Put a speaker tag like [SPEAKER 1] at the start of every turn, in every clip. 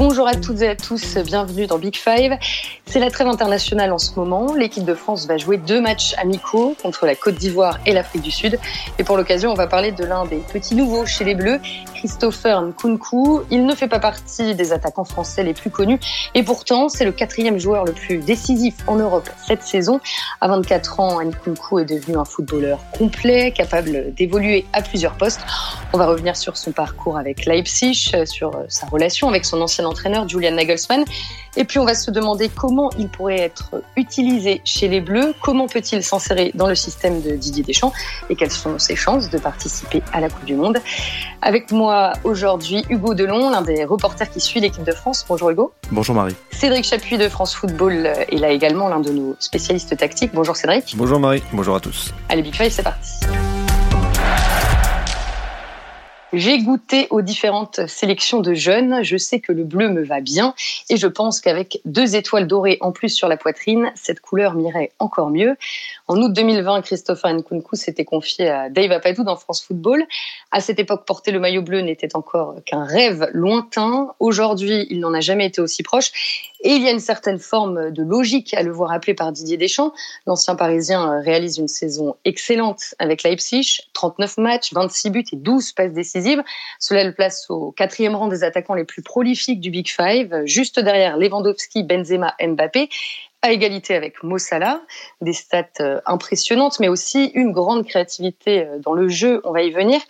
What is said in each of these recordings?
[SPEAKER 1] Bonjour à toutes et à tous, bienvenue dans Big Five. C'est la trêve internationale en ce moment. L'équipe de France va jouer deux matchs amicaux contre la Côte d'Ivoire et l'Afrique du Sud. Et pour l'occasion, on va parler de l'un des petits nouveaux chez les Bleus, Christopher Nkunku. Il ne fait pas partie des attaquants français les plus connus et pourtant, c'est le quatrième joueur le plus décisif en Europe cette saison. À 24 ans, Nkunku est devenu un footballeur complet, capable d'évoluer à plusieurs postes. On va revenir sur son parcours avec Leipzig, sur sa relation avec son ancien entraîneur Julian Nagelsmann. Et puis on va se demander comment il pourrait être utilisé chez les Bleus, comment peut-il s'insérer dans le système de Didier Deschamps et quelles sont ses chances de participer à la Coupe du Monde. Avec moi aujourd'hui Hugo Delon, l'un des reporters qui suit l'équipe de France. Bonjour Hugo.
[SPEAKER 2] Bonjour Marie.
[SPEAKER 1] Cédric Chapuis de France Football est là également, l'un de nos spécialistes tactiques. Bonjour Cédric.
[SPEAKER 2] Bonjour Marie. Bonjour à tous.
[SPEAKER 1] Allez Big Five, c'est parti. J'ai goûté aux différentes sélections de jeunes. Je sais que le bleu me va bien et je pense qu'avec deux étoiles dorées en plus sur la poitrine, cette couleur m'irait encore mieux. En août 2020, Christopher Nkunku s'était confié à Dave Apadou dans France Football. À cette époque, porter le maillot bleu n'était encore qu'un rêve lointain. Aujourd'hui, il n'en a jamais été aussi proche. Et il y a une certaine forme de logique à le voir appelé par Didier Deschamps. L'ancien Parisien réalise une saison excellente avec Leipzig, 39 matchs, 26 buts et 12 passes décisives. Cela le place au quatrième rang des attaquants les plus prolifiques du Big Five, juste derrière Lewandowski, Benzema, Mbappé à égalité avec Mossala, des stats impressionnantes, mais aussi une grande créativité dans le jeu. On va y venir.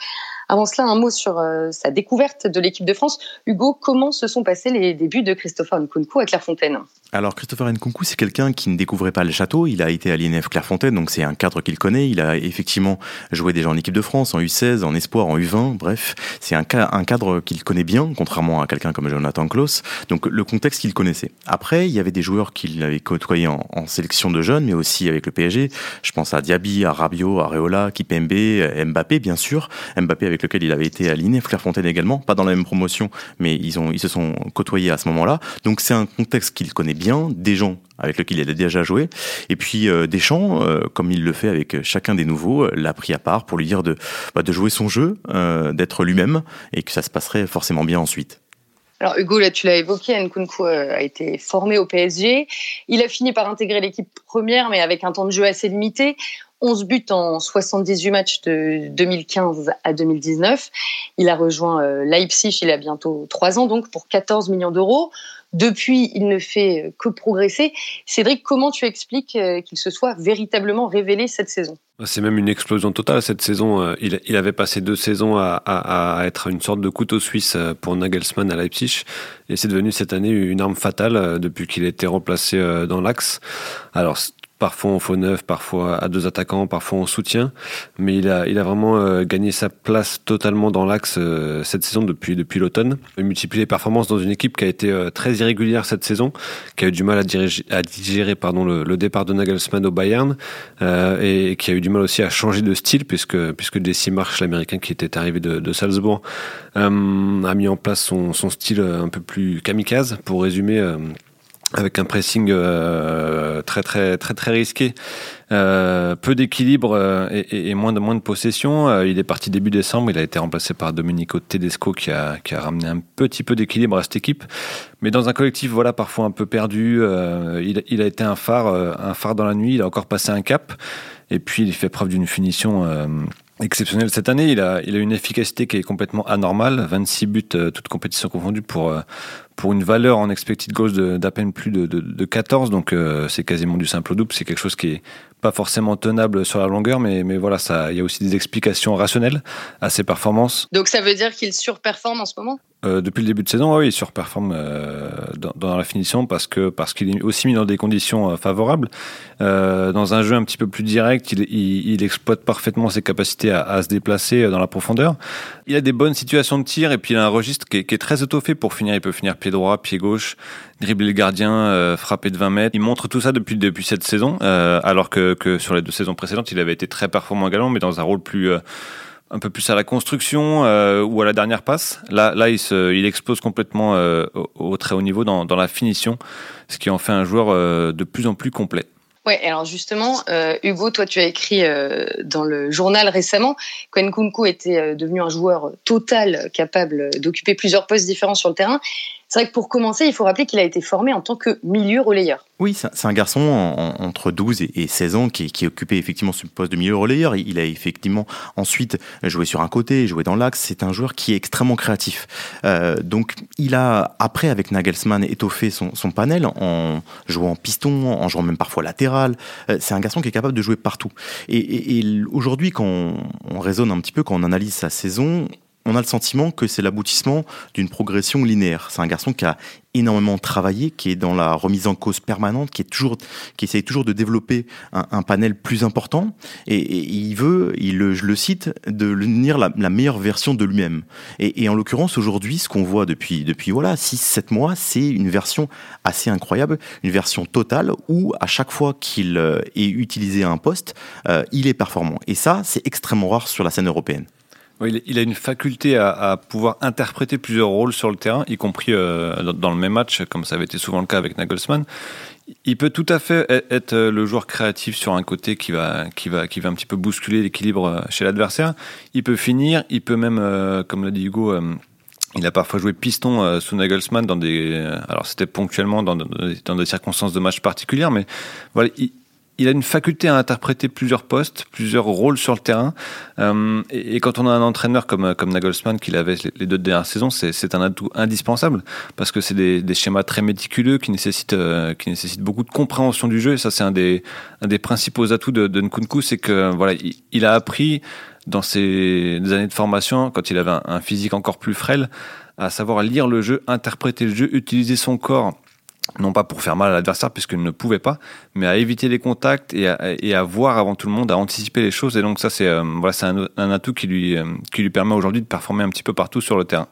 [SPEAKER 1] Avant cela, un mot sur euh, sa découverte de l'équipe de France. Hugo, comment se sont passés les débuts de Christopher Nkunku à Clairefontaine?
[SPEAKER 2] Alors Christopher Nkunku, c'est quelqu'un qui ne découvrait pas le château. Il a été à l'INF Clairefontaine, donc c'est un cadre qu'il connaît. Il a effectivement joué déjà en équipe de France, en U16, en espoir, en U20. Bref, c'est un, cadre qu'il connaît bien, contrairement à quelqu'un comme Jonathan Klaus. Donc le contexte qu'il connaissait. Après, il y avait des joueurs qu'il avait côtoyés en, sélection de jeunes, mais aussi avec le PSG. Je pense à Diaby, à Rabiot, à Reola, Kipembe, Mbappé, bien sûr. Mbappé avec lequel il avait été à Clairefontaine également, pas dans la même promotion, mais ils, se sont côtoyés à ce moment-là. Donc c'est un contexte qu'il connaît bien, des gens avec lesquels il a déjà joué. Et puis euh, Deschamps, euh, comme il le fait avec chacun des nouveaux, euh, l'a pris à part pour lui dire de, bah, de jouer son jeu, d'être lui-même, et que ça se passerait forcément bien ensuite.
[SPEAKER 1] Alors Hugo, là tu l'as évoqué, Nkunku a été formé au PSG. Il a fini par intégrer l'équipe première, mais avec un temps de jeu assez limité. 11 buts en 78 matchs de 2015 à 2019. Il a rejoint Leipzig il a bientôt 3 ans, donc pour 14 millions d'euros. Depuis, il ne fait que progresser. Cédric, comment tu expliques qu'il se soit véritablement révélé cette saison?
[SPEAKER 3] C'est même une explosion totale cette saison. Il, il avait passé deux saisons à, à, être une sorte de couteau suisse pour Nagelsmann à Leipzig, et c'est devenu cette année une arme fatale depuis qu'il a été remplacé dans l'axe. Alors parfois en faux neuf, parfois à deux attaquants, parfois en soutien. Mais il a, il a vraiment euh, gagné sa place totalement dans l'axe euh, cette saison depuis, depuis l'automne. Il multiplie les performances dans une équipe qui a été euh, très irrégulière cette saison, qui a eu du mal à, digérer pardon, le, départ de Nagelsmann au Bayern et qui a eu du mal aussi à changer de style puisque, puisque Jesse Marsh, l'américain qui était arrivé de, Salzbourg, a mis en place son style un peu plus kamikaze pour résumer avec un pressing euh, très très très très risqué, euh, peu d'équilibre euh, et, et, moins de moins de possession. Euh, il est parti début décembre, il a été remplacé par Domenico Tedesco qui a qui a ramené un petit peu d'équilibre à cette équipe, mais dans un collectif voilà parfois un peu perdu. il, il a été un phare un phare dans la nuit. Il a encore passé un cap et puis il fait preuve d'une finition exceptionnelle cette année. Il a, il a une efficacité qui est complètement anormale. 26 buts, euh, toutes compétitions confondues, pour, euh, pour une valeur en expected goals d'à peine plus de, de, de 14. Donc, euh, c'est quasiment du simple au double. C'est quelque chose qui est pas forcément tenable sur la longueur, mais, mais voilà, ça, il y a aussi des explications rationnelles à ses performances.
[SPEAKER 1] Donc, ça veut dire qu'il surperforme en ce moment?
[SPEAKER 3] Euh, depuis le début de saison, oui, il surperforme euh, dans, dans, la finition parce que parce qu'il est aussi mis dans des conditions euh, favorables. Dans un jeu un petit peu plus direct, il, il, il exploite parfaitement ses capacités à, à, se déplacer dans la profondeur. Il a des bonnes situations de tir et puis il a un registre qui est, qui est très étoffé pour finir. Il peut finir pied droit, pied gauche, dribbler le gardien, euh, frapper de 20 mètres. Il montre tout ça depuis depuis cette saison, euh, alors que, que sur les deux saisons précédentes, il avait été très performant également, mais dans un rôle plus un peu plus à la construction euh, ou à la dernière passe. Là, là il, se, il explose complètement euh, au, très haut niveau dans, dans, la finition, ce qui en fait un joueur euh, de plus en plus complet.
[SPEAKER 1] Ouais, alors justement, euh, Hugo, toi, tu as écrit euh, dans le journal récemment qu'Enkunku était devenu un joueur total, capable d'occuper plusieurs postes différents sur le terrain. C'est vrai que pour commencer, il faut rappeler qu'il a été formé en tant que milieu relayeur.
[SPEAKER 2] Oui, c'est un garçon entre 12 et 16 ans qui, qui occupait effectivement ce poste de milieu relayeur. Il a effectivement ensuite joué sur un côté, joué dans l'axe. C'est un joueur qui est extrêmement créatif. Euh, donc il a, après avec Nagelsmann, étoffé son, panel en jouant piston, en jouant même parfois latéral. Euh, c'est un garçon qui est capable de jouer partout. Et, aujourd'hui, quand on raisonne un petit peu, quand on analyse sa saison, on a le sentiment que c'est l'aboutissement d'une progression linéaire. C'est un garçon qui a énormément travaillé, qui est dans la remise en cause permanente, qui est toujours, qui essaye toujours de développer un, panel plus important, et, il veut, je le cite, de devenir la, la meilleure version de lui-même. Et, en l'occurrence, aujourd'hui, ce qu'on voit depuis, depuis voilà, 6-7 mois, c'est une version assez incroyable, une version totale où à chaque fois qu'il euh, est utilisé à un poste, euh, il est performant. Et ça, c'est extrêmement rare sur la scène européenne
[SPEAKER 3] il a une faculté à, pouvoir interpréter plusieurs rôles sur le terrain, y compris euh, dans le même match, comme ça avait été souvent le cas avec Nagelsmann. Il peut tout à fait e-, être le joueur créatif sur un côté qui va, qui va, qui va un petit peu bousculer l'équilibre euh, chez l'adversaire. Il peut finir, il peut même, euh, comme l'a dit Hugo, il a parfois joué piston sous Nagelsmann dans des, alors c'était ponctuellement dans, des circonstances de match particulières, mais voilà, il, il a une faculté à interpréter plusieurs postes, plusieurs rôles sur le terrain. Euh, et, quand on a un entraîneur comme, comme Nagelsmann, qui l'avait les deux dernières saisons, c'est un atout indispensable parce que c'est des, schémas très méticuleux qui nécessitent, euh, qui nécessitent beaucoup de compréhension du jeu. Et ça, c'est un des, principaux atouts de, Nkunku, c'est que voilà, il, a appris dans ses années de formation, quand il avait un physique encore plus frêle, à savoir lire le jeu, interpréter le jeu, utiliser son corps non pas pour faire mal à l'adversaire puisqu'il ne pouvait pas, mais à éviter les contacts et à, voir avant tout le monde, à anticiper les choses. Et donc ça, c'est euh, un, atout qui lui, euh, qui lui permet aujourd'hui de performer un petit peu partout sur le terrain.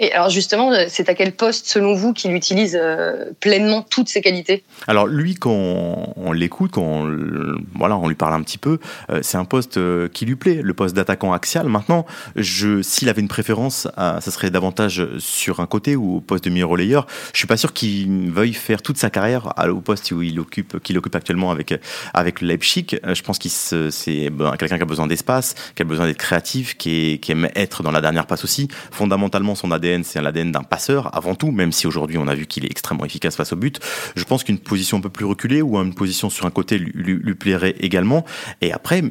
[SPEAKER 1] Et alors justement, c'est à quel poste, selon vous, qu'il utilise euh, pleinement toutes ses qualités?
[SPEAKER 2] Alors lui, quand on, l'écoute, quand on, voilà, on lui parle un petit peu, euh, c'est un poste euh, qui lui plaît, le poste d'attaquant axial. Maintenant, s'il avait une préférence, ça serait davantage sur un côté ou au poste de milieu relayeur. Je suis pas sûr qu'il veuille faire toute sa carrière au poste où il occupe, qu'il occupe actuellement avec avec Leipzig. Je pense qu'il c'est ben, quelqu'un qui a besoin d'espace, qui a besoin d'être créatif, qui, qui aime être dans la dernière passe aussi. Fondamentalement, son ADN, c'est l'ADN d'un passeur avant tout, même si aujourd'hui on a vu qu'il est extrêmement efficace face au but. Je pense qu'une position un peu plus reculée ou une position sur un côté lui, plairait également. Et après,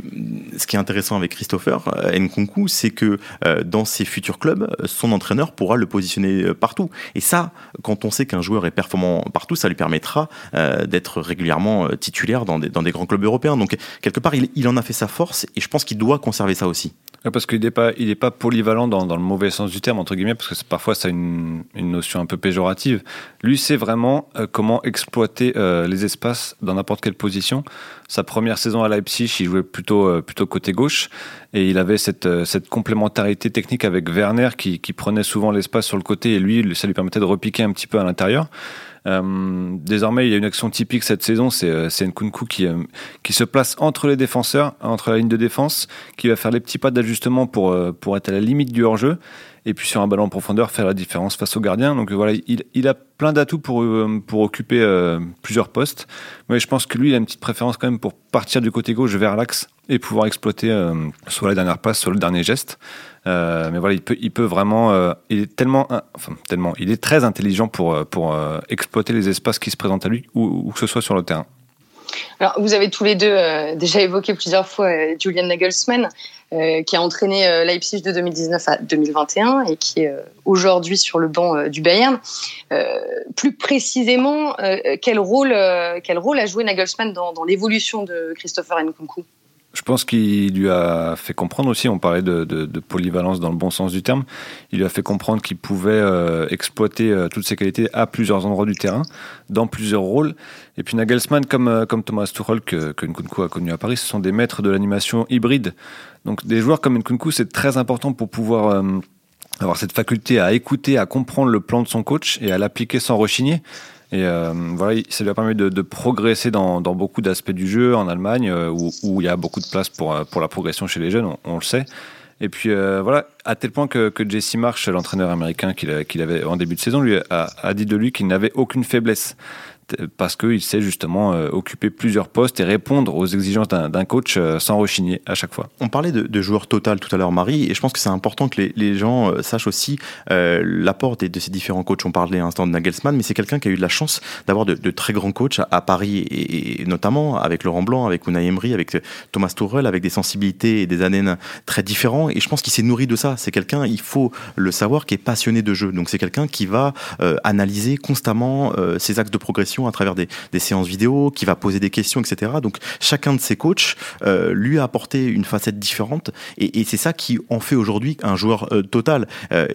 [SPEAKER 2] ce qui est intéressant avec Christopher euh, Nkunku, c'est que euh, dans ses futurs clubs, son entraîneur pourra le positionner euh, partout. Et ça, quand on sait qu'un joueur est performant partout, ça lui permettra d'être régulièrement titulaire dans des, grands clubs européens. Donc quelque part, il en a fait sa force et je pense qu'il doit conserver ça aussi.
[SPEAKER 3] Parce qu'il n'est pas, il est pas polyvalent dans, dans, le mauvais sens du terme, entre guillemets, parce que parfois ça a une, notion un peu péjorative. Lui, c'est vraiment euh, comment exploiter euh, les espaces dans n'importe quelle position. Sa première saison à Leipzig, il jouait plutôt, euh, plutôt côté gauche, et il avait cette, cette complémentarité technique avec Werner qui, qui prenait souvent l'espace sur le côté, et lui, ça lui permettait de repiquer un petit peu à l'intérieur. Euh, désormais, il y a une action typique cette saison, c'est euh, Nkunku qui, euh, qui se place entre les défenseurs, entre la ligne de défense, qui va faire les petits pas d'ajustement pour, euh, pour être à la limite du hors-jeu et puis sur un ballon en profondeur faire la différence face au gardien. Donc voilà, il, a plein d'atouts pour, pour occuper euh, plusieurs postes. Mais je pense que lui, il a une petite préférence quand même pour partir du côté gauche vers l'axe et pouvoir exploiter euh, soit la dernière passe, soit le dernier geste. Euh, mais voilà, il peut, il peut vraiment, euh, il est tellement, enfin tellement, il est très intelligent pour pour exploiter les espaces qui se présentent à lui, où, que ce soit sur le terrain.
[SPEAKER 1] Alors, vous avez tous les deux déjà évoqué plusieurs fois Julian Nagelsmann, qui a entraîné Leipzig de 2019 à 2021 et qui est aujourd'hui sur le banc du Bayern. plus précisément, quel rôle, quel rôle a joué Nagelsmann dans, dans l'évolution de Christopher Nkunku?
[SPEAKER 3] Je pense qu'il lui a fait comprendre aussi, on parlait de, de, de, polyvalence dans le bon sens du terme, il lui a fait comprendre qu'il pouvait euh, exploiter euh, toutes ses qualités à plusieurs endroits du terrain, dans plusieurs rôles. Et puis Nagelsmann, comme, euh, comme Thomas Tuchel, que, que Nkunku a connu à Paris, ce sont des maîtres de l'animation hybride. Donc des joueurs comme Nkunku, c'est très important pour pouvoir avoir cette faculté à écouter, à comprendre le plan de son coach et à l'appliquer sans rechigner. Et euh, voilà, ça lui a permis de, progresser dans, beaucoup d'aspects du jeu en Allemagne, euh, où, il y a beaucoup de place pour, euh, la progression chez les jeunes, on, le sait. Et puis voilà, à tel point que, Jesse Marsh, l'entraîneur américain qu'il avait en début de saison, lui a dit de lui qu'il n'avait aucune faiblesse. Parce qu'il sait justement occuper plusieurs postes et répondre aux exigences d'un coach sans rechigner à chaque fois.
[SPEAKER 2] On parlait de, joueur total tout à l'heure, Marie, et je pense que c'est important que les, gens sachent aussi l'apport de, ces différents coachs. On parlait un instant de Nagelsmann, mais c'est quelqu'un qui a eu de la chance d'avoir de, très grands coachs à, Paris, et, notamment avec Laurent Blanc, avec Unai Emery, avec Thomas Tuchel, avec des sensibilités et des années très différents. Et je pense qu'il s'est nourri de ça. C'est quelqu'un, il faut le savoir, qui est passionné de jeu. Donc c'est quelqu'un qui va euh, analyser constamment euh, ses axes de progression à travers des, séances vidéo, qui va poser des questions, etc. Donc chacun de ses coachs euh, lui a apporté une facette différente. Et, c'est ça qui en fait aujourd'hui un joueur total.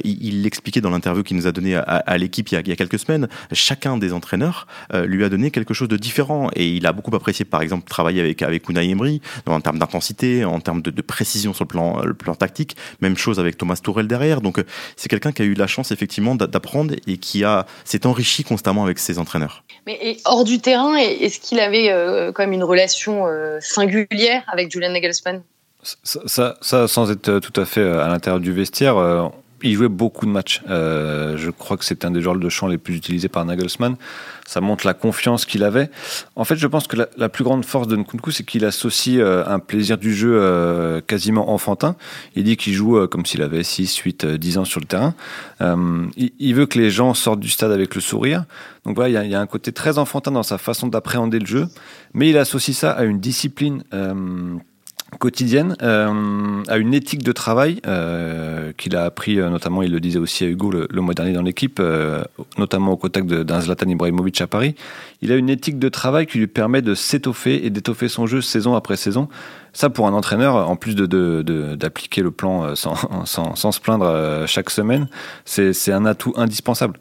[SPEAKER 2] il l'expliquait dans l'interview qu'il nous a donné à, l'équipe il, y a quelques semaines. Chacun des entraîneurs lui a donné quelque chose de différent. Et il a beaucoup apprécié, par exemple, travailler avec, avec Unai Emery en termes d'intensité, en termes de, précision sur le plan, le plan tactique. Même chose avec Thomas Tourel derrière. Donc c'est quelqu'un qui a eu la chance effectivement d'apprendre et qui a s'est enrichi constamment avec ses entraîneurs.
[SPEAKER 1] Mais hors du terrain, est-ce qu'il avait euh, quand même une relation euh, singulière avec Julian Nagelsmann?
[SPEAKER 3] Ça, sans être tout à fait euh, à l'intérieur du vestiaire, il jouait beaucoup de matchs. Euh, je crois que c'est un des joueurs de champ les plus utilisés par Nagelsmann. Ça montre la confiance qu'il avait. En fait, je pense que la, plus grande force de Nkunku, c'est qu'il associe euh, un plaisir du jeu euh, quasiment enfantin. Il dit qu'il joue comme s'il avait 6, 8, 10 ans sur le terrain. Il, veut que les gens sortent du stade avec le sourire. Donc voilà, il y, a, un côté très enfantin dans sa façon d'appréhender le jeu. Mais il associe ça à une discipline quotidienne, euh, une éthique de travail euh, qu'il a appris, euh, notamment, il le disait aussi à Hugo le, mois dernier dans l'équipe, notamment au contact d'un Zlatan Ibrahimovic à Paris. Il a une éthique de travail qui lui permet de s'étoffer et d'étoffer son jeu saison après saison. Ça, pour un entraîneur, en plus d'appliquer de, le plan sans, sans, sans se plaindre chaque semaine, c'est un atout indispensable.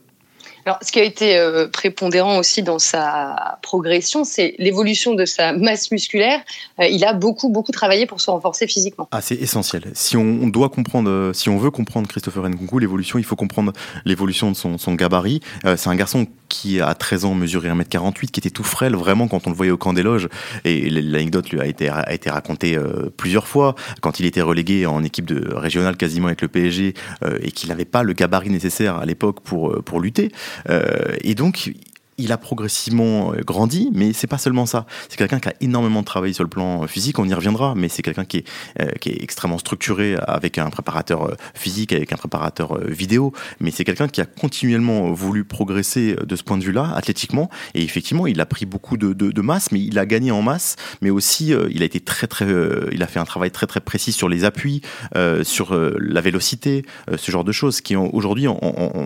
[SPEAKER 1] Alors, ce qui a été euh, prépondérant aussi dans sa progression, c'est l'évolution de sa masse musculaire. Euh, il a beaucoup, beaucoup travaillé pour se renforcer physiquement.
[SPEAKER 2] Ah, c'est essentiel. Si on, doit comprendre, euh, si on veut comprendre Christopher Nkunku, l'évolution, il faut comprendre l'évolution de son, gabarit. c'est un garçon qui, à 13 ans, mesurait 1m48, qui était tout frêle, vraiment, quand on le voyait au camp des loges. Et l'anecdote lui a été, racontée plusieurs fois, quand il était relégué en équipe de régionale quasiment avec le PSG, et qu'il n'avait pas le gabarit nécessaire à l'époque pour lutter. Euh, et donc, il a progressivement euh, grandi, mais c'est pas seulement ça. C'est quelqu'un qui a énormément travaillé sur le plan euh, physique, on y reviendra, mais c'est quelqu'un qui est, euh, qui est extrêmement structuré avec un préparateur physique, avec un préparateur vidéo, mais c'est quelqu'un qui a continuellement voulu progresser de ce point de vue-là, athlétiquement, et effectivement, il a pris beaucoup de, de, de, masse, mais il a gagné en masse, mais aussi il a été très très, il a fait un travail très très précis sur les appuis, sur la vélocité, ce genre de choses qui aujourd'hui,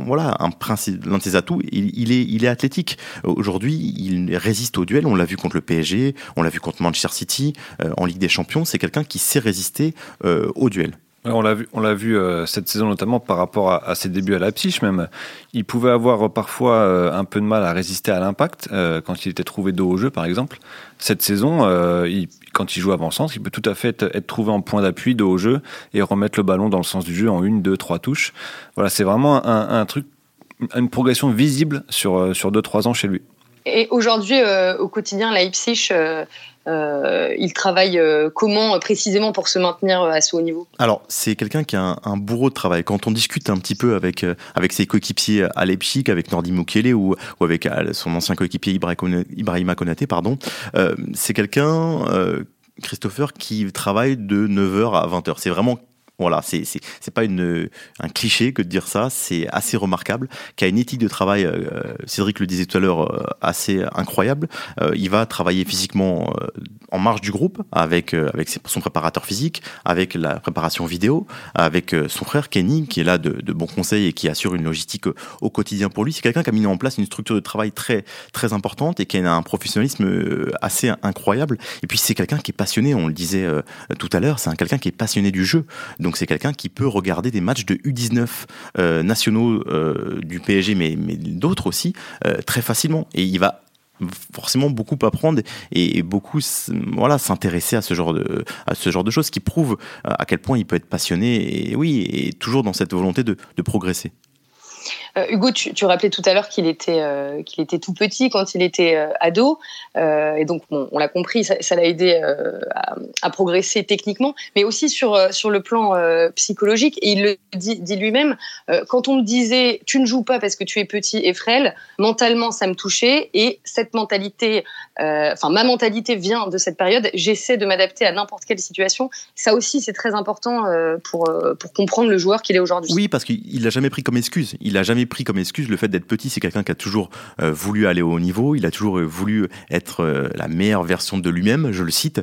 [SPEAKER 2] voilà, un principe, l'un de ses atouts, il est, il est athlétique. Aujourd'hui, il résiste au duel. On l'a vu contre le PSG, on l'a vu contre Manchester City euh, en Ligue des Champions. C'est quelqu'un qui sait résister euh, au duel.
[SPEAKER 3] on l'a vu, on l'a vu euh, cette saison notamment par rapport à, ses débuts à Leipzig même. Il pouvait avoir parfois un peu de mal à résister à l'impact quand il était trouvé dos au jeu par exemple. Cette saison, quand il joue avant-centre, il peut tout à fait être, trouvé en point d'appui dos au jeu et remettre le ballon dans le sens du jeu en une, deux, trois touches. Voilà, c'est vraiment un truc une progression visible sur, euh, sur 2-3 ans chez lui.
[SPEAKER 1] Et aujourd'hui, euh, au quotidien, Leipzig, euh, il travaille comment précisément pour se maintenir à ce haut niveau?
[SPEAKER 2] Alors, c'est quelqu'un qui a un, bourreau de travail. Quand on discute un petit peu avec, avec ses coéquipiers à Leipzig, avec Nordi Mukele ou, ou avec son ancien coéquipier Ibrahima Konaté, pardon, c'est quelqu'un, Christopher, qui travaille de 9h à 20h. C'est vraiment voilà, c'est pas une un cliché que de dire ça, c'est assez remarquable. Qui a une éthique de travail, euh, Cédric le disait tout à l'heure, euh, assez incroyable. Euh, il va travailler physiquement en marge du groupe avec avec son préparateur physique, avec la préparation vidéo, avec son frère Kenny qui est là de, de bons conseils et qui assure une logistique au quotidien pour lui. C'est quelqu'un qui a mis en place une structure de travail très très importante et qui a un professionnalisme assez incroyable. Et puis c'est quelqu'un qui est passionné, on le disait tout à l'heure, c'est quelqu'un qui est passionné du jeu. Donc donc c'est quelqu'un qui peut regarder des matchs de U19 euh, nationaux euh, du PSG, mais, d'autres aussi, euh, très facilement. Et il va forcément beaucoup apprendre et, beaucoup voilà s'intéresser à ce genre de à ce choses qui prouve à quel point il peut être passionné et oui et toujours dans cette volonté de progresser.
[SPEAKER 1] Euh, Hugo, tu, rappelais tout à l'heure qu'il était, euh, tout petit quand il était euh, ado, et donc on l'a compris, ça, l'a aidé à, progresser techniquement, mais aussi sur le plan psychologique. Et il le dit, lui-même, quand on me disait tu ne joues pas parce que tu es petit et frêle, mentalement ça me touchait, et cette mentalité, enfin ma mentalité vient de cette période. J'essaie de m'adapter à n'importe quelle situation. Ça aussi c'est très important pour comprendre le joueur qu'il est aujourd'hui.
[SPEAKER 2] Oui, parce qu'il n'a jamais pris comme excuse. Il a jamais pris comme excuse le fait d'être petit. C'est quelqu'un qui a toujours euh, voulu aller au haut niveau. Il a toujours euh, voulu être euh, la meilleure version de lui-même, je le cite.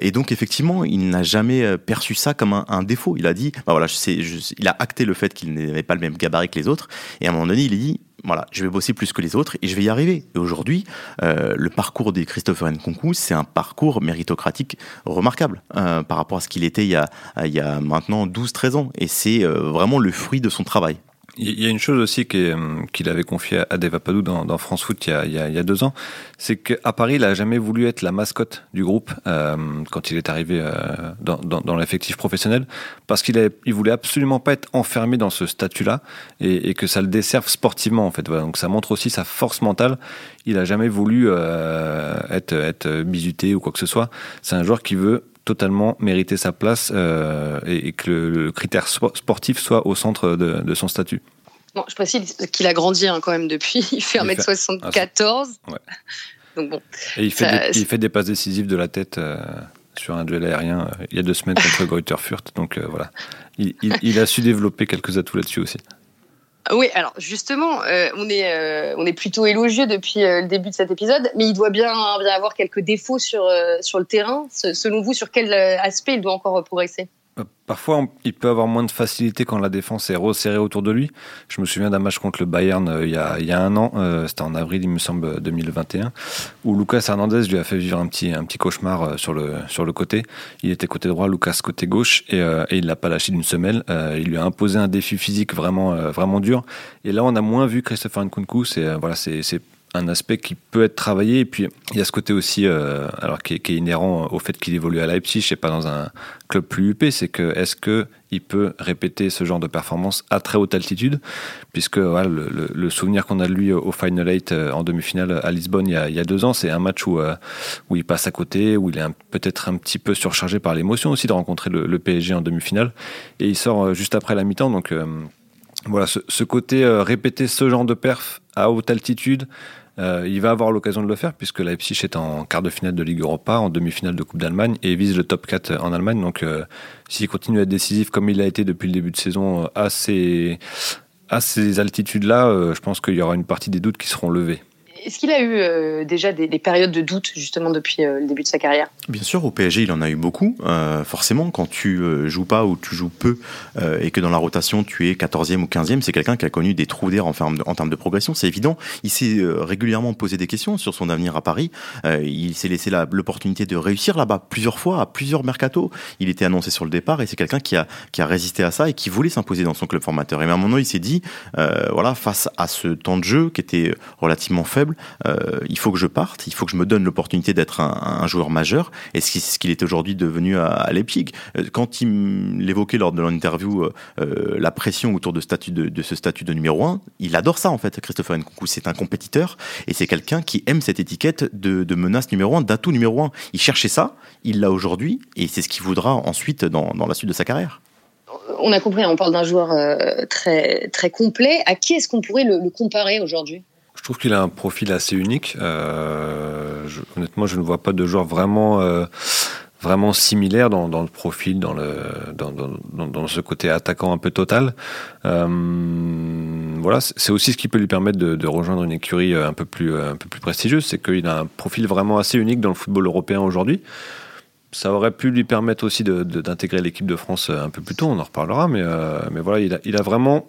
[SPEAKER 2] et donc, effectivement, il n'a jamais perçu ça comme un, défaut. Il a dit, bah voilà, il a acté le fait qu'il n'avait pas le même gabarit que les autres. Et à un moment donné, il a dit, voilà, je vais bosser plus que les autres et je vais y arriver. Et aujourd'hui, le parcours des Christopher Nkunku, c'est un parcours méritocratique remarquable par rapport à ce qu'il était il y a maintenant 12-13 ans. Et c'est vraiment le fruit de son travail.
[SPEAKER 3] Il y a une chose aussi euh, qu'il avait confiée à Deva Padou dans, France Foot il y a, deux ans, c'est qu'à Paris, il n'a jamais voulu être la mascotte du groupe euh, quand il est arrivé euh, dans, l'effectif professionnel, parce qu'il ne voulait absolument pas être enfermé dans ce statut-là et, que ça le desserve sportivement en fait. donc ça montre aussi sa force mentale. Il n'a jamais voulu être, être ou quoi que ce soit. C'est un joueur qui veut totalement mériter sa place euh, et, que le, critère sportif soit au centre de, son statut.
[SPEAKER 1] Bon, je précise qu'il a grandi hein, quand même depuis. Il fait 1m74.
[SPEAKER 3] Ah, Donc bon, et il fait, des, il fait des passes décisives de la tête euh, sur un duel aérien euh, il y a deux semaines contre Greuther Fürth. Donc voilà, il, il, a su développer quelques atouts là-dessus aussi.
[SPEAKER 1] Oui, alors justement, euh, on, est, euh, on est plutôt élogieux depuis euh, le début de cet épisode, mais il doit bien, bien avoir quelques défauts sur, sur le terrain. Selon vous, sur quel aspect il doit encore progresser?
[SPEAKER 3] Parfois, il peut avoir moins de facilité quand la défense est resserrée autour de lui. Je me souviens d'un match contre le Bayern euh, il, y a, il, y a, un an, euh, c'était en avril, il me semble, 2021, où Lucas Hernandez lui a fait vivre un petit, un petit cauchemar euh, sur le, sur le côté. Il était côté droit, Lucas côté gauche, et, et il l'a pas lâché d'une semelle. il lui a imposé un défi physique vraiment, vraiment dur. Et là, on a moins vu Christopher Nkunku. C'est voilà, c'est un aspect qui peut être travaillé. Et puis, il y a ce côté aussi, euh, alors qui est, inhérent au fait qu'il évolue à Leipzig et pas dans un club plus UP, c'est que est-ce que il peut répéter ce genre de performance à très haute altitude? Puisque voilà, le, souvenir qu'on a de lui au Final 8 euh, en demi-finale à Lisbonne il y a, il y a deux ans, c'est un match où, euh, où il passe à côté, où il est peut-être un petit peu surchargé par l'émotion aussi de rencontrer le, PSG en demi-finale. Et il sort juste après la mi-temps, donc voilà, ce, côté répéter ce genre de perf à haute altitude, euh, il va avoir l'occasion de le faire puisque Leipzig est en quart de finale de Ligue Europa, en demi-finale de Coupe d'Allemagne et vise le top 4 en Allemagne. Donc euh, s'il continue à être décisif comme il a été depuis le début de saison euh, à ces, à ces altitudes-là, je pense qu'il y aura une partie des doutes qui seront levés.
[SPEAKER 1] Est-ce qu'il a eu euh, déjà des, périodes de doute justement depuis euh, le début de sa carrière?
[SPEAKER 2] Bien sûr, au PSG, il en a eu beaucoup. Euh, forcément, quand tu joues pas ou tu joues peu et que dans la rotation tu es 14e ou 15e, c'est quelqu'un qui a connu des trous d'air en, en, termes de progression. C'est évident. Il s'est régulièrement posé des questions sur son avenir à Paris. il s'est laissé l'opportunité de réussir là-bas plusieurs fois, à plusieurs mercato. Il était annoncé sur le départ et c'est quelqu'un qui a, qui a résisté à ça et qui voulait s'imposer dans son club formateur. Et à un moment, il s'est dit, voilà, face à ce temps de jeu qui était relativement faible, euh, il faut que je parte, il faut que je me donne l'opportunité d'être un, joueur majeur, et ce qu'il est aujourd'hui devenu à, Leipzig. Euh, quand il l'évoquait lors de l'interview, euh, la pression autour de, ce statut de numéro 1, il adore ça en fait, Christopher Nkunku. C'est un compétiteur, et c'est quelqu'un qui aime cette étiquette de, menace numéro 1, d'atout numéro 1. Il cherchait ça, il l'a aujourd'hui, et c'est ce qu'il voudra ensuite dans, la suite de sa carrière
[SPEAKER 1] on a compris, on parle d'un joueur très, très complet. À qui est-ce qu'on pourrait le comparer aujourd'hui?
[SPEAKER 3] Je trouve qu'il a un profil assez unique. Euh, honnêtement, je ne vois pas de joueur vraiment, euh, vraiment similaire dans, le profil, dans, le, dans, ce côté attaquant un peu total. Euh, voilà, c'est aussi ce qui peut lui permettre de, rejoindre une écurie un peu plus, un peu plus prestigieuse, c'est qu'il a un profil vraiment assez unique dans le football européen aujourd'hui. Ça aurait pu lui permettre aussi d'intégrer l'équipe de France un peu plus tôt, on en reparlera, mais, mais voilà, il a, il a vraiment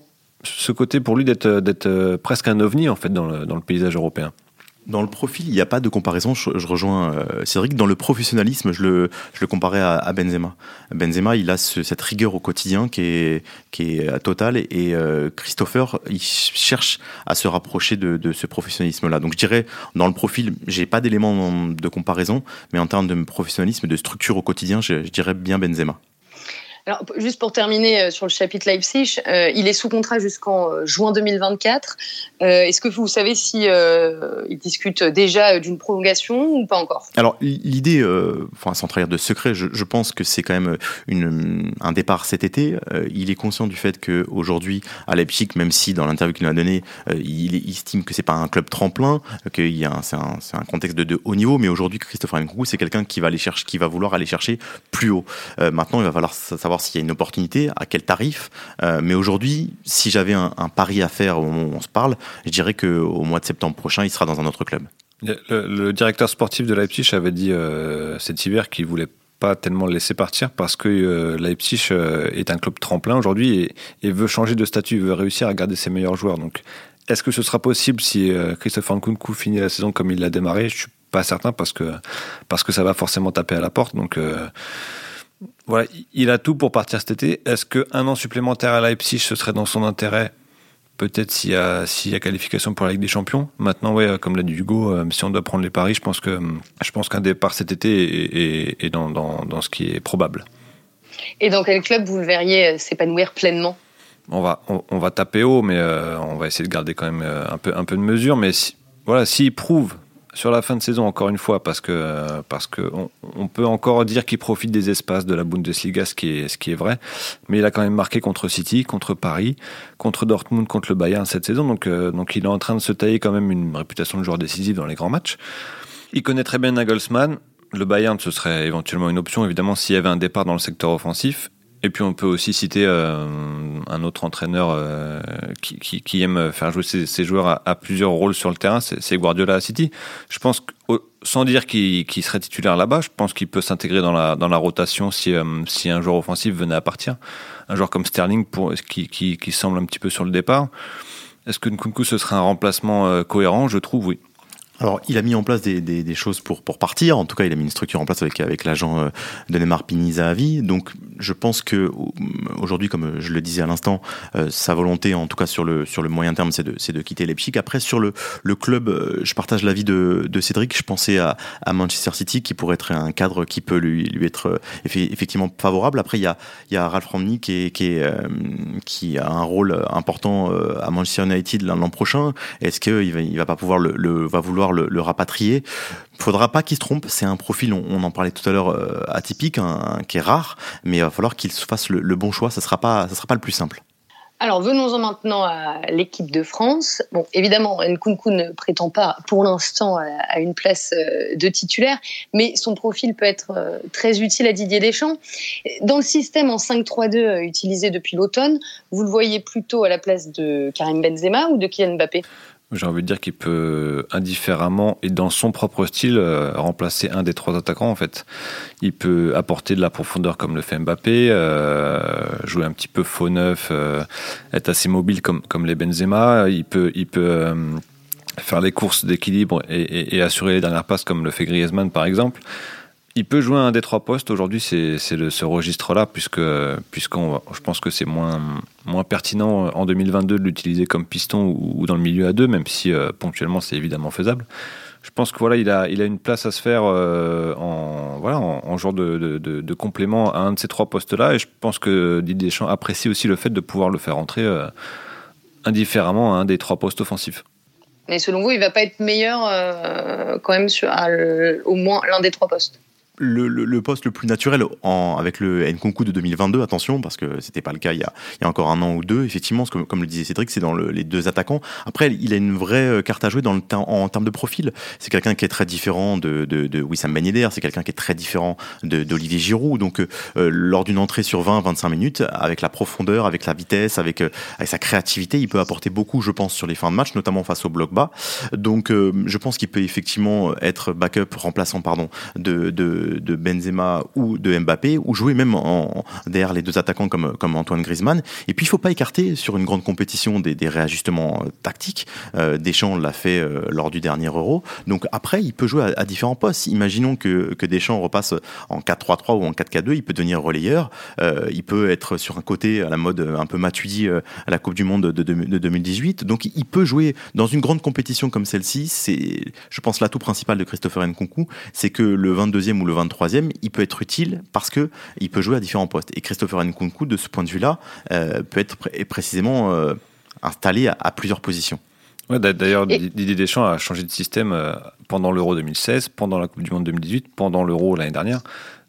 [SPEAKER 3] ce côté pour lui d'être euh, presque un ovni en fait dans le, paysage européen.
[SPEAKER 2] Dans le profil, il n'y a pas de comparaison. Je, rejoins euh, Cédric. Dans le professionnalisme, je le, comparais à, Benzema. Benzema, il a cette rigueur au quotidien qui est, est totale. Et euh, Christopher, il cherche à se rapprocher de, ce professionnalisme-là. Donc je dirais, dans le profil, j'ai pas d'éléments de comparaison, mais en termes de professionnalisme, de structure au quotidien, je dirais bien Benzema.
[SPEAKER 1] Alors, juste pour terminer euh, sur le chapitre Leipzig, euh, il est sous contrat jusqu'en euh, juin 2024. Est-ce que vous savez si il discute déjà d'une prolongation ou pas encore?
[SPEAKER 2] Alors, l'idée, enfin, sans trahir de secret, je, pense que c'est quand même un départ cet été. il est conscient du fait qu'aujourd'hui, à Leipzig, même si dans l'interview qu'il nous a donné, il, estime que c'est pas un club tremplin, a c'est un, un, contexte de, haut niveau, mais aujourd'hui, Christopher Nkunku, c'est quelqu'un qui va vouloir aller chercher plus haut. maintenant, il va falloir savoir s'il y a une opportunité, à quel tarif. Euh, mais aujourd'hui, si j'avais un, pari à faire au moment où on se parle, je dirais qu'au mois de septembre prochain, il sera dans un autre club.
[SPEAKER 3] Le, directeur sportif de Leipzig avait dit euh, cet hiver qu'il voulait pas tellement le laisser partir parce que euh, Leipzig est un club tremplin aujourd'hui et, veut changer de statut, veut réussir à garder ses meilleurs joueurs. Donc, est-ce que ce sera possible si Christophe Nkunku finit la saison comme il l'a démarré? Je suis pas certain parce que parce que ça va forcément taper à la porte. Donc voilà, il a tout pour partir cet été. Est-ce qu'un an supplémentaire à Leipzig, ce serait dans son intérêt? Peut-être s'il y, a, s'il y a qualification pour la Ligue des Champions. Maintenant, ouais, comme l'a dit Hugo, euh, si on doit prendre les paris, je pense, que, je pense qu'un départ cet été est, dans, dans, ce qui est probable.
[SPEAKER 1] Et dans quel club vous le verriez euh, s'épanouir pleinement?
[SPEAKER 3] On va, on, va taper haut, mais euh, on va essayer de garder quand même un peu, un peu de mesure. Mais voilà, s'il prouve sur la fin de saison, encore une fois, parce que on, peut encore dire qu'il profite des espaces de la Bundesliga, ce qui est ce qui est vrai. Mais il a quand même marqué contre City, contre Paris, contre Dortmund, contre le Bayern cette saison. Donc euh, donc il est en train de se tailler quand même une réputation de joueur décisif dans les grands matchs. Il connaît très bien Nagelsmann. Le Bayern, ce serait éventuellement une option, évidemment, s'il y avait un départ dans le secteur offensif. Et puis on peut aussi citer euh, un autre entraîneur euh, qui, aime faire jouer ses, joueurs à, plusieurs rôles sur le terrain, c'est Guardiola à City. Je pense que, sans dire qu'il serait titulaire là-bas, je pense qu'il peut s'intégrer dans la, rotation si, euh, si un joueur offensif venait à partir. Un joueur comme Sterling pour, qui, qui, qui semble un petit peu sur le départ. Est-ce que Nkunku ce serait un remplacement cohérent? Je trouve oui.
[SPEAKER 2] Alors, il a mis en place des, choses pour, partir. En tout cas, il a mis une structure en place avec, avec l'agent euh, de Neymar Pinizahavi. Donc, je pense que aujourd'hui, comme je le disais à l'instant, euh, sa volonté, en tout cas sur le, sur le moyen terme, c'est de, de quitter Leipzig. Après, sur le, le club, euh, je partage l'avis de, de Cédric. Je pensais à, à Manchester City, qui pourrait être un cadre qui peut lui, lui être effectivement favorable. Après, il y a, y a Ralph Rangnick qui, qui, a un rôle important à Manchester United l'an prochain. Est-ce qu'il va, va pas pouvoir le, le va vouloir le, le rapatrier. Faudra pas qu'il se trompe. C'est un profil, on, en parlait tout à l'heure, euh, atypique, qui est rare, mais il va falloir qu'il fasse le, bon choix. Ça sera pas, ça sera pas le plus simple.
[SPEAKER 1] Alors venons-en maintenant à l'équipe de France. Bon, évidemment, Nkunku ne prétend pas pour l'instant à une place euh, de titulaire, mais son profil peut être euh, très utile à Didier Deschamps. Dans le système en 5-3-2 utilisé depuis l'automne, vous le voyez plutôt à la place de Karim Benzema ou de Kylian Mbappé?
[SPEAKER 3] J'ai envie de dire qu'il peut indifféremment et dans son propre style euh, remplacer un des trois attaquants en fait. Il peut apporter de la profondeur comme le fait Mbappé, euh, jouer un petit peu faux neuf, euh, être assez mobile comme comme les Benzema. Il peut il peut faire les courses d'équilibre et, et, et, assurer les dernières passes comme le fait Griezmann par exemple il peut jouer un des trois postes. Aujourd'hui, c'est ce registre-là, puisque puisqu'on, je pense que c'est moins moins pertinent en 2022 de l'utiliser comme piston ou, dans le milieu à deux, même si euh, ponctuellement c'est évidemment faisable. Je pense que voilà, il a il a une place à se faire euh, en voilà en, genre de, de, complément à un de ces trois postes-là, et je pense que Didier Deschamps apprécie aussi le fait de pouvoir le faire entrer euh, indifféremment à un des trois postes offensifs.
[SPEAKER 1] Mais selon vous, il va pas être meilleur quand même sur, au moins l'un des trois postes?
[SPEAKER 2] Le, le, poste le plus naturel en, avec le Nkunku de 2022, attention, parce que c'était pas le cas il y, a, il y a encore un an ou deux, effectivement, comme, comme le disait Cédric, c'est dans le, les deux attaquants. Après, il a une vraie euh, carte à jouer dans le, en, termes de profil. C'est quelqu'un qui est très différent de, de, de Wissam Ben c'est quelqu'un qui est très différent d'Olivier Giroud. Donc, euh, euh, lors d'une entrée sur 20-25 minutes, avec la profondeur, avec la vitesse, avec, avec sa créativité, il peut apporter beaucoup, je pense, sur les fins de match, notamment face au bloc bas. Donc, je pense qu'il peut effectivement être backup, remplaçant, pardon, de, de de, Benzema ou de Mbappé, ou jouer même en, derrière les deux attaquants comme, Antoine Griezmann. Et puis il faut pas écarter sur une grande compétition des, réajustements euh, tactiques. Euh, Deschamps l'a fait euh, lors du dernier Euro. Donc après, il peut jouer à, différents postes. Imaginons que, que Deschamps repasse en 4-3-3 ou en 4-4-2, il peut devenir relayeur. Il peut être sur un côté à la mode un peu Matuidi à la Coupe du Monde de, de, 2018. Donc il peut jouer dans une grande compétition comme celle-ci. C'est, je pense, l'atout principal de Christopher Nkunku, c'est que le 22e ou le 23e, il peut être utile parce que il peut jouer à différents postes. Et Christopher Nkunku, de ce point de vue-là, euh, peut être précisément euh, installé à, plusieurs positions.
[SPEAKER 3] Ouais, D'ailleurs, Didier Deschamps a changé de système euh, pendant l'Euro 2016, pendant la Coupe du Monde 2018, pendant l'Euro l'année dernière.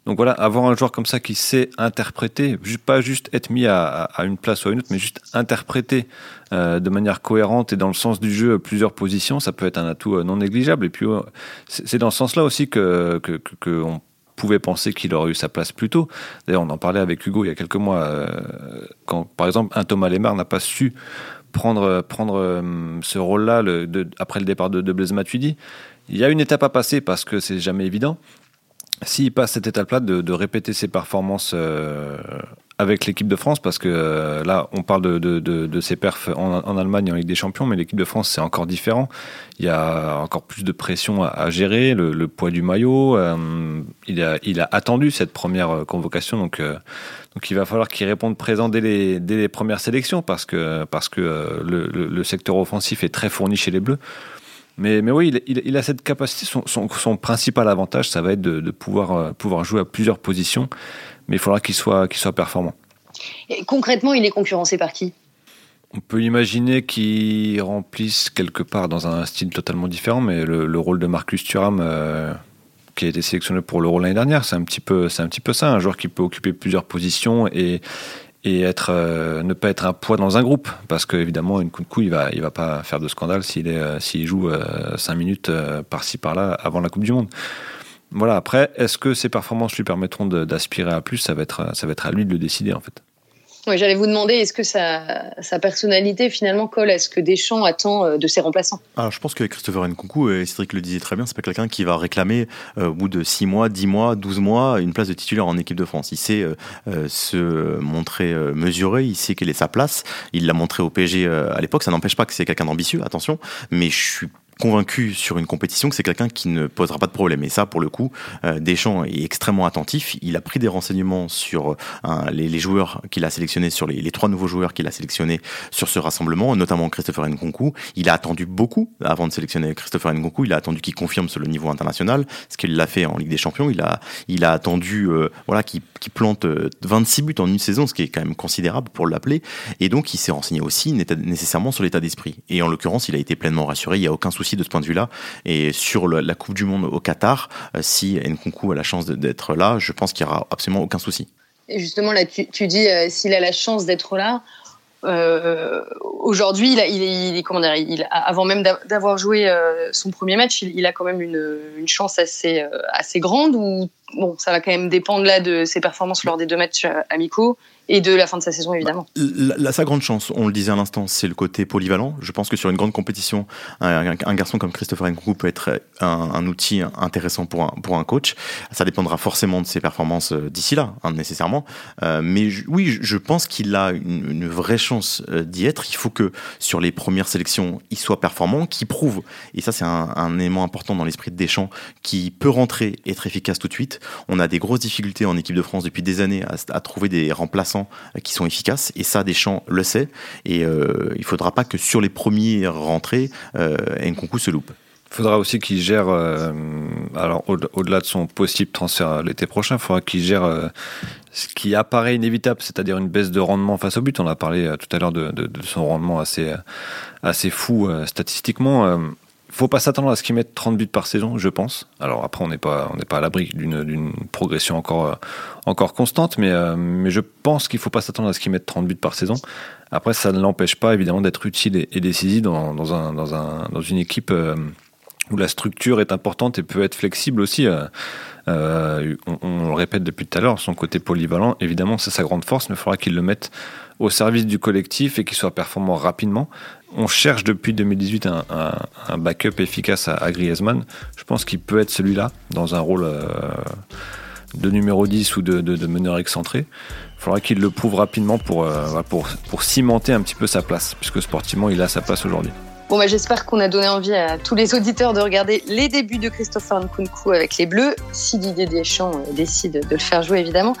[SPEAKER 3] Donc voilà, avoir un joueur comme ça qui sait interpréter, pas juste être mis à, une place ou à une autre, mais juste interpréter euh, de manière cohérente et dans le sens du jeu plusieurs positions, ça peut être un atout euh, non négligeable. Et puis euh, c'est dans ce sens-là aussi que, que, pouvait penser qu'il aurait eu sa place plus tôt. D'ailleurs, on en parlait avec Hugo il y a quelques mois, quand par exemple un Thomas Lemar n'a pas su prendre, prendre ce rôle-là après le départ de, de Blaise Matuidi. Il y a une étape à passer parce que c'est jamais évident, s'il passe cette étape-là, de, répéter ses performances euh, avec l'équipe de France, parce que euh, là, on parle de, ses perfs en, Allemagne en Ligue des Champions, mais l'équipe de France, c'est encore différent. Il y a encore plus de pression à, gérer, le, poids du maillot. Euh, il, a, attendu cette première convocation, donc, il va falloir qu'il réponde présent dès les, premières sélections, parce que le secteur offensif est très fourni chez les Bleus. Mais, mais oui, il, a cette capacité. Son, principal avantage, ça va être de, pouvoir, euh, pouvoir jouer à plusieurs positions, mais il faudra qu'il soit, qu'il soit performant.
[SPEAKER 1] Et concrètement, il est concurrencé par qui?
[SPEAKER 3] On peut imaginer qu'il remplisse quelque part dans un style totalement différent, mais le, rôle de Marcus Thuram, euh, qui a été sélectionné pour l'Euro l'année dernière, c'est un petit peu, c'est un petit peu ça, un joueur qui peut occuper plusieurs positions et, et être, euh, ne pas être un poids dans un groupe. Parce qu'évidemment, une coup il va, il va pas faire de scandale s'il est, euh, joue 5 euh, minutes par-ci par-là avant la Coupe du Monde. Voilà, après, est-ce que ses performances lui permettront d'aspirer à plus? Ça va, être, ça va être à lui de le décider en fait.
[SPEAKER 1] Oui, j'allais vous demander, est-ce que sa, personnalité finalement colle à ce que Deschamps attend euh, de ses remplaçants?
[SPEAKER 2] Alors je pense que Christopher Nkunku, et Cédric le disait très bien, c'est pas quelqu'un qui va réclamer euh, au bout de 6 mois, 10 mois, 12 mois une place de titulaire en équipe de France. Il sait euh, se montrer mesuré, il sait quelle est sa place. Il l'a montré au PSG à l'époque, ça n'empêche pas que c'est quelqu'un d'ambitieux, attention, mais je suis convaincu sur une compétition que c'est quelqu'un qui ne posera pas de problème. Et ça, pour le coup, euh, Deschamps est extrêmement attentif. Il a pris des renseignements sur euh, les, joueurs qu'il a sélectionnés, sur les, trois nouveaux joueurs qu'il a sélectionnés sur ce rassemblement, notamment Christopher Nkunku. Il a attendu beaucoup avant de sélectionner Christopher Nkunku. Il a attendu qu'il confirme sur le niveau international, ce qu'il l'a fait en Ligue des Champions. Il a, il a attendu euh, voilà, qu'il plante 26 buts en une saison, ce qui est quand même considérable pour l'appeler. Et donc, il s'est renseigné aussi nécessairement sur l'état d'esprit. Et en l'occurrence, il a été pleinement rassuré. Il n'y a aucun souci de ce point de vue-là. Et sur la Coupe du Monde au Qatar, euh, si Nkunku a la chance d'être là, je pense qu'il n'y aura absolument aucun souci.
[SPEAKER 1] Et justement, là, tu, dis, euh, s'il a la chance d'être là, euh, aujourd'hui, il, il, comment dire, il, avant même d'avoir joué son premier match, il, a quand même une, une chance assez, assez grande. Ou bon, ça va quand même dépendre là de ses performances lors des deux matchs amicaux et de la fin de sa saison évidemment.
[SPEAKER 2] La, sa grande chance, on le disait à l'instant, c'est le côté polyvalent. Je pense que sur une grande compétition, un, garçon comme Christopher Nkunku peut être un, outil intéressant pour un, pour un coach. Ça dépendra forcément de ses performances euh, d'ici là, hein, nécessairement. Euh, mais oui, je pense qu'il a une, vraie chance euh, d'y être. Il faut que sur les premières sélections, il soit performant, qu'il prouve, et ça c'est un, élément important dans l'esprit de Deschamps, qui peut rentrer et être efficace tout de suite. On a des grosses difficultés en équipe de France depuis des années à trouver des remplaçants euh, qui sont efficaces. Et ça, Deschamps le sait. Et euh, il ne faudra pas que sur les premières rentrées, euh, Nkunku se loupe.
[SPEAKER 3] Il faudra aussi qu'il gère, alors au-delà de son possible transfert l'été prochain, il faudra qu'il gère ce qui apparaît inévitable, c'est-à-dire une baisse de rendement face au but. On a parlé tout à l'heure de, son rendement assez, assez fou statistiquement faut pas s'attendre à ce qu'ils mettent 30 buts par saison, je pense. Alors après, on n'est pas, on n'est pas à l'abri d'une progression encore, euh, encore constante, mais, euh, mais je pense qu'il faut pas s'attendre à ce qu'ils mettent 30 buts par saison. Après, ça ne l'empêche pas évidemment d'être utile et, décisif dans, un, dans, un, dans une équipe euh, où la structure est importante et peut être flexible aussi. on, on, le répète depuis tout à l'heure, son côté polyvalent, évidemment, c'est sa grande force, mais il faudra qu'il le mette au service du collectif et qu'il soit performant rapidement on cherche depuis 2018 un, backup efficace à, Griezmann. Je pense qu'il peut être celui-là dans un rôle euh, de numéro 10 ou de, meneur excentré. Il faudra qu'il le prouve rapidement euh, pour cimenter un petit peu sa place, puisque sportivement il a sa place aujourd'hui.
[SPEAKER 1] Bon, bah, j'espère qu'on a donné envie à tous les auditeurs de regarder les débuts de Christopher Nkunku avec les Bleus, si Didier Deschamps euh, décide de le faire jouer, évidemment.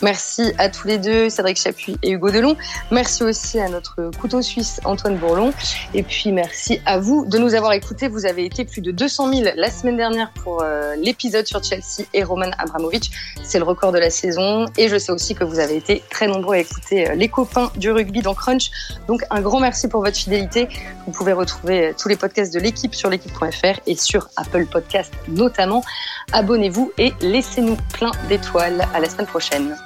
[SPEAKER 1] Merci à tous les deux, Cédric Chapuis et Hugo Delon. Merci aussi à notre couteau suisse, Antoine Bourlon. Et puis, merci à vous de nous avoir écoutés. Vous avez été plus de 200 000 la semaine dernière pour euh, l'épisode sur Chelsea et Roman Abramovich. C'est le record de la saison. Et je sais aussi que vous avez été très nombreux à écouter euh, les copains du rugby dans Crunch. Donc, un grand merci pour votre fidélité. Vous pouvez retrouver tous les podcasts de l'équipe sur l'équipe.fr et sur Apple Podcast notamment. Abonnez-vous et laissez-nous plein d'étoiles. À la semaine prochaine.